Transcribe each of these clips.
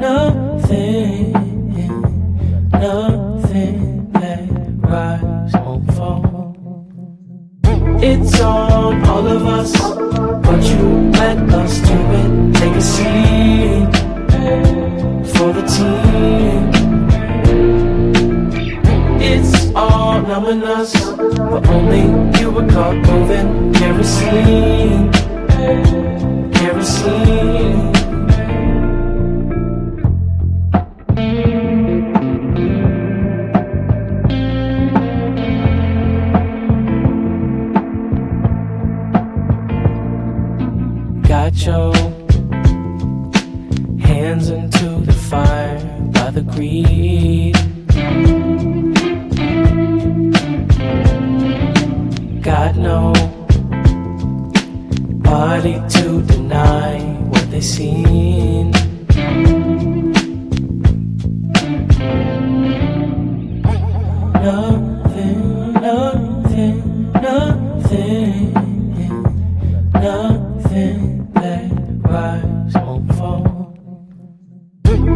nothing, nothing that rise or fall. It's on all of us, but you let us do it. Take a seat for the team. It's all ominous, but only you were caught moving kerosene, kerosene. Got your hands into the fire by the greed.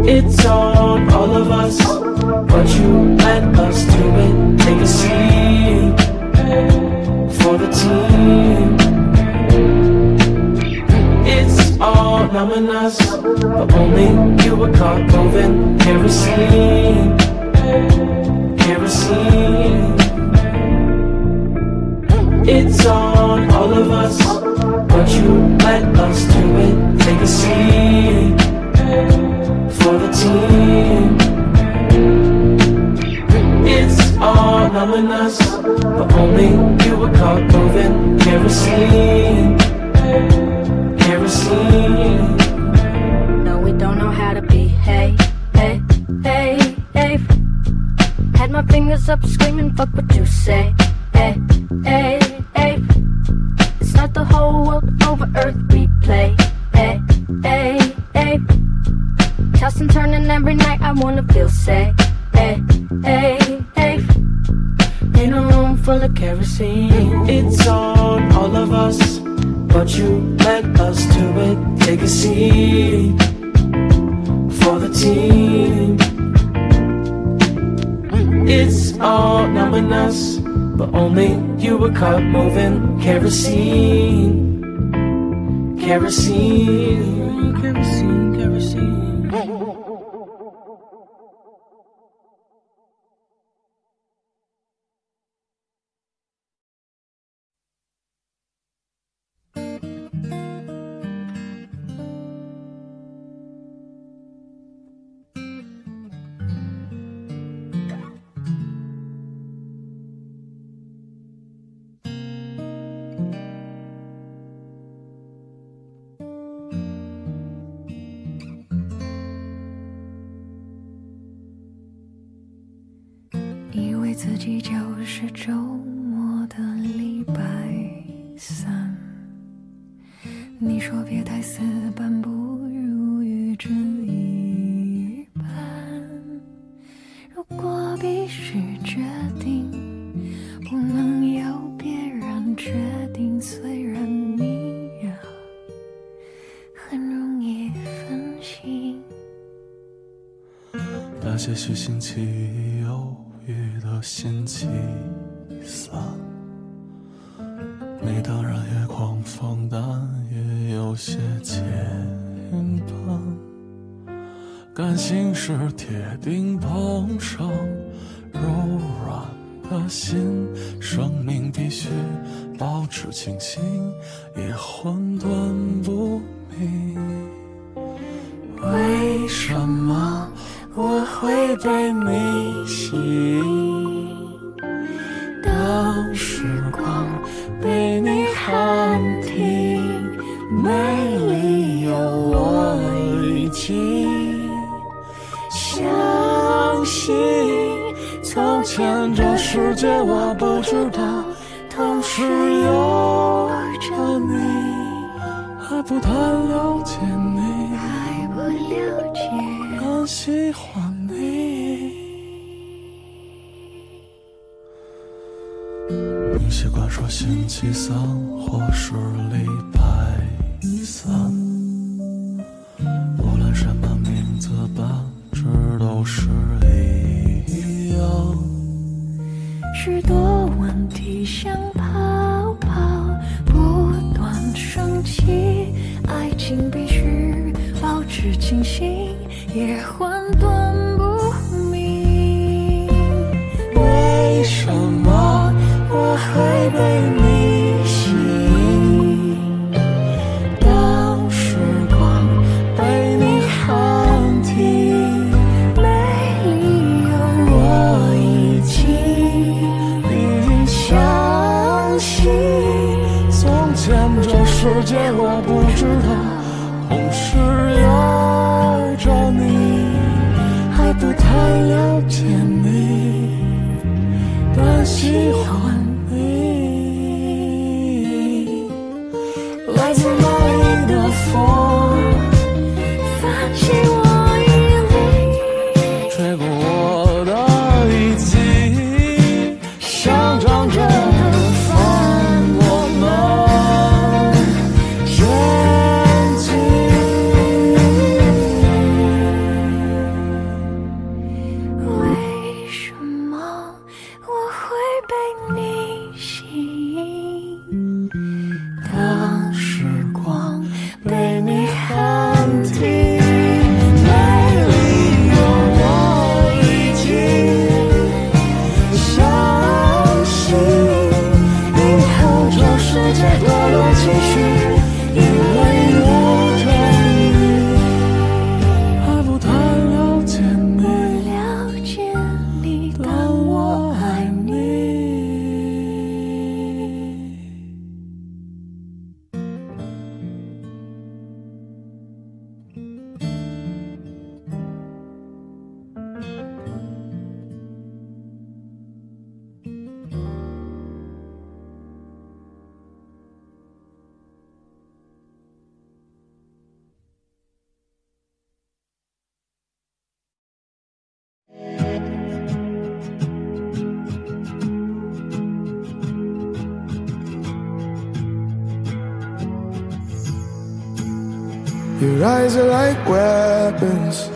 It's on all of us, but you let us do it. Take a seat for the team. It's all numbing us, but only you were caught moving kerosene. Kerosene. It's on all of us, but you let us do it. Take a seat for the team. It's all numbing us, but only you were caught moving kerosene. Kerosene. No, we don't know how to behave. Hey, hey, hey. Had my fingers up screaming, fuck what you say. Hey, hey, hey. It's not the whole world over earth replay. And turning every night, I wanna feel safe. Hey, hey, hey. In a room full of kerosene, it's on all of us, but you let us do it. Take a seat for the team. It's all numbing us, but only you were caught moving kerosene. Kerosene, kerosene, kerosene. 以为自己就是周末的礼拜三。你说别太死板，不如预知一般。如果必须决定，不能由别人决定。虽然你呀很容易分心。那些许星期一犹豫的星期三，你当然也狂放，但也有些牵绊。感性是铁定碰上柔软的心，生命必须保持清醒，也混沌不明。为什么我会被你吸引？喜欢你。你习惯说星期三或是礼拜三，无论什么名字本质都是一样。许多问题想抛抛，生气，爱情必须保持清醒，也混沌 Your eyes are like weapons.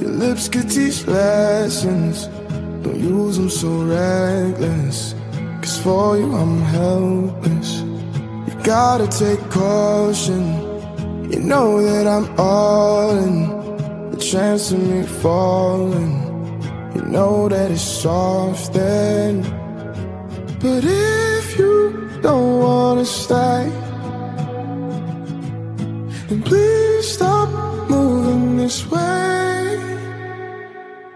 Your lips could teach lessons. Don't use them so reckless. Cause for you, I'm helpless. You gotta take caution. You know that I'm all in. The chance of me falling. You know that it's soft then. But if you don't wanna stay, and please stop moving this way.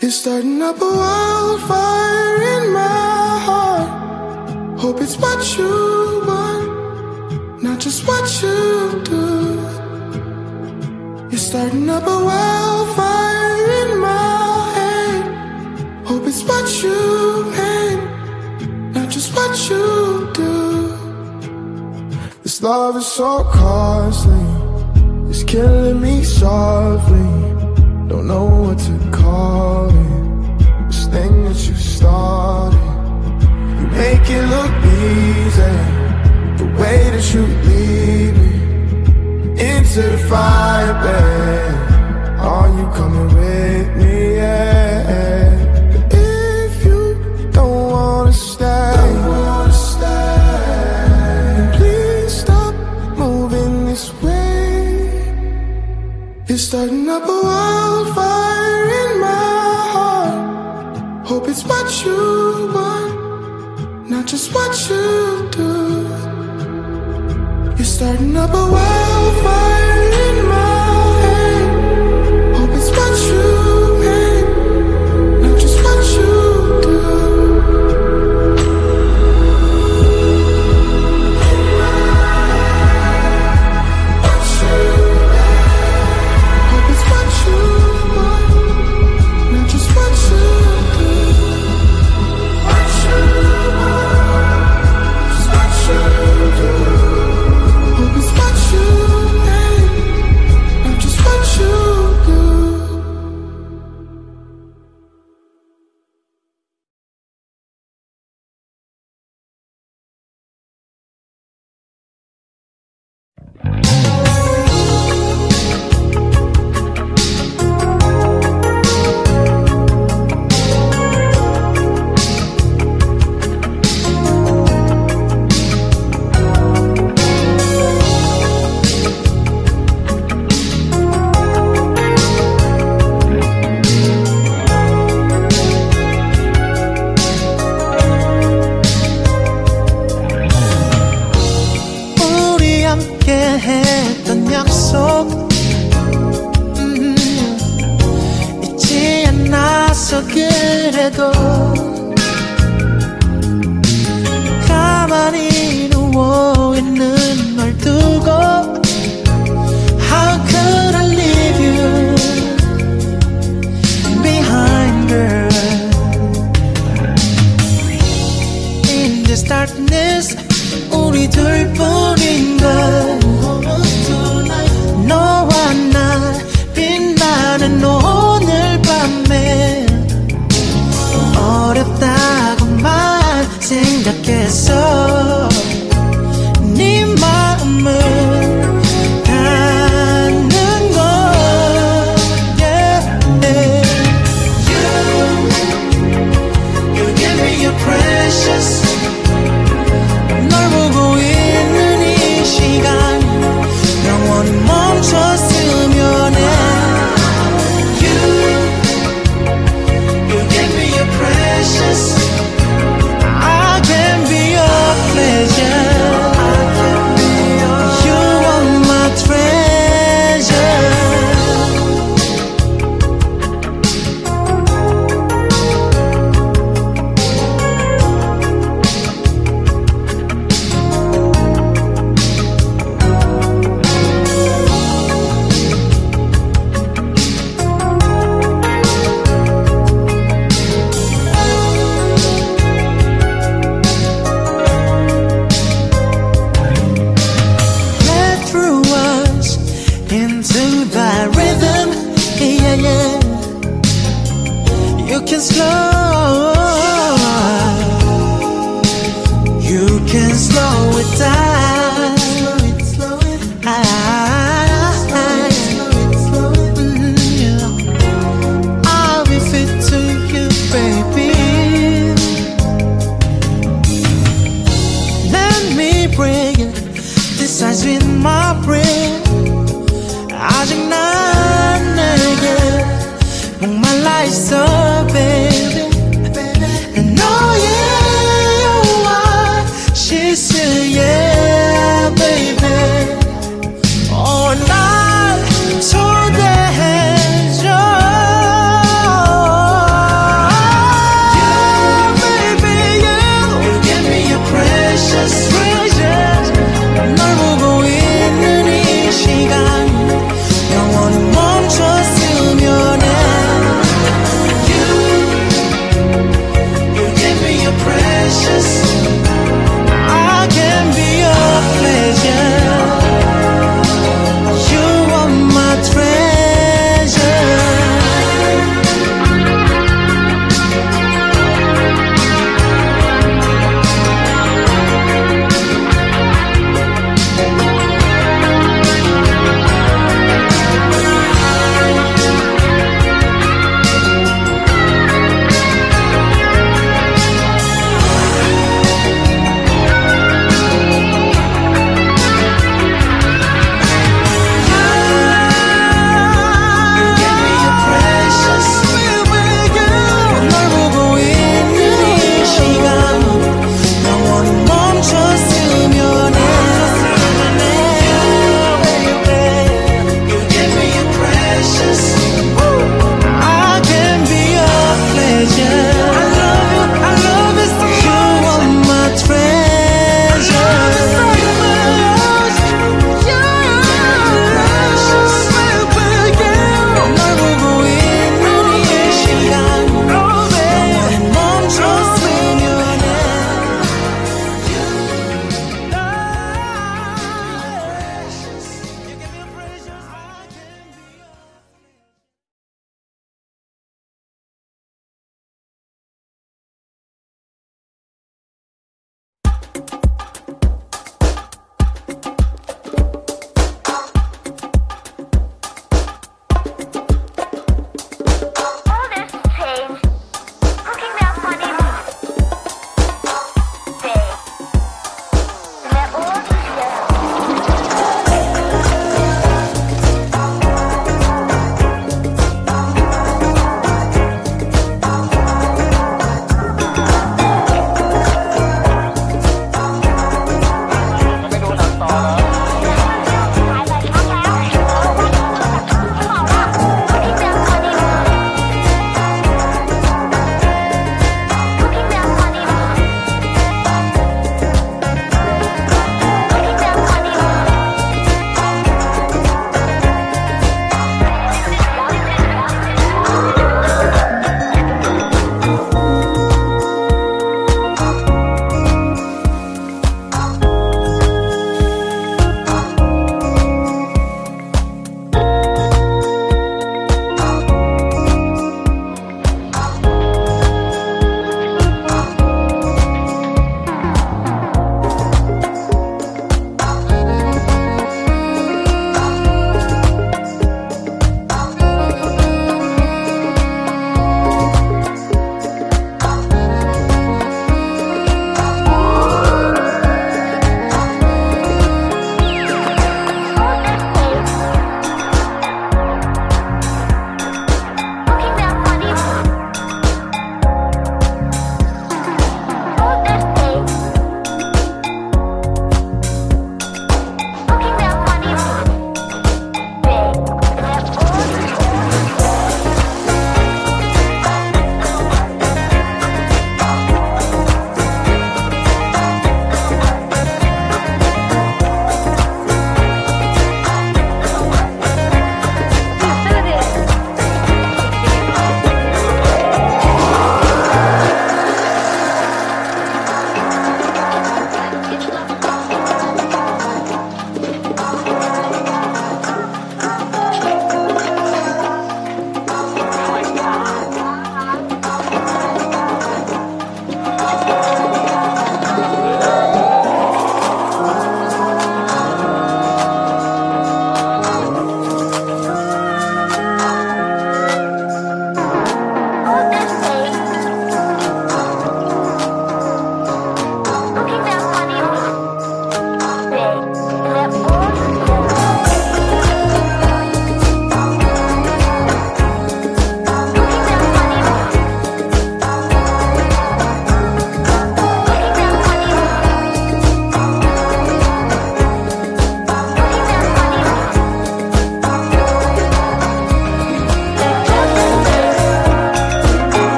You're starting up a wildfire in my heart. Hope it's what you want, not just what you do. You're starting up a wildfire in my head. Hope it's what you meant, not just what you do. This love is so costly. Killing me softly. Don't know what to call it. This thing that you started. You make it look easy. The way that you lead me into the fire, babe. Are you coming with me? Starting up a wildfire in my heart. Hope it's what you want, not just what you do. You're starting up a wildfire 그래도 가만히 누워 있는 널 두고 How could I leave you behind girl In this darkness 우리 둘뿐인 걸 so can slow it down.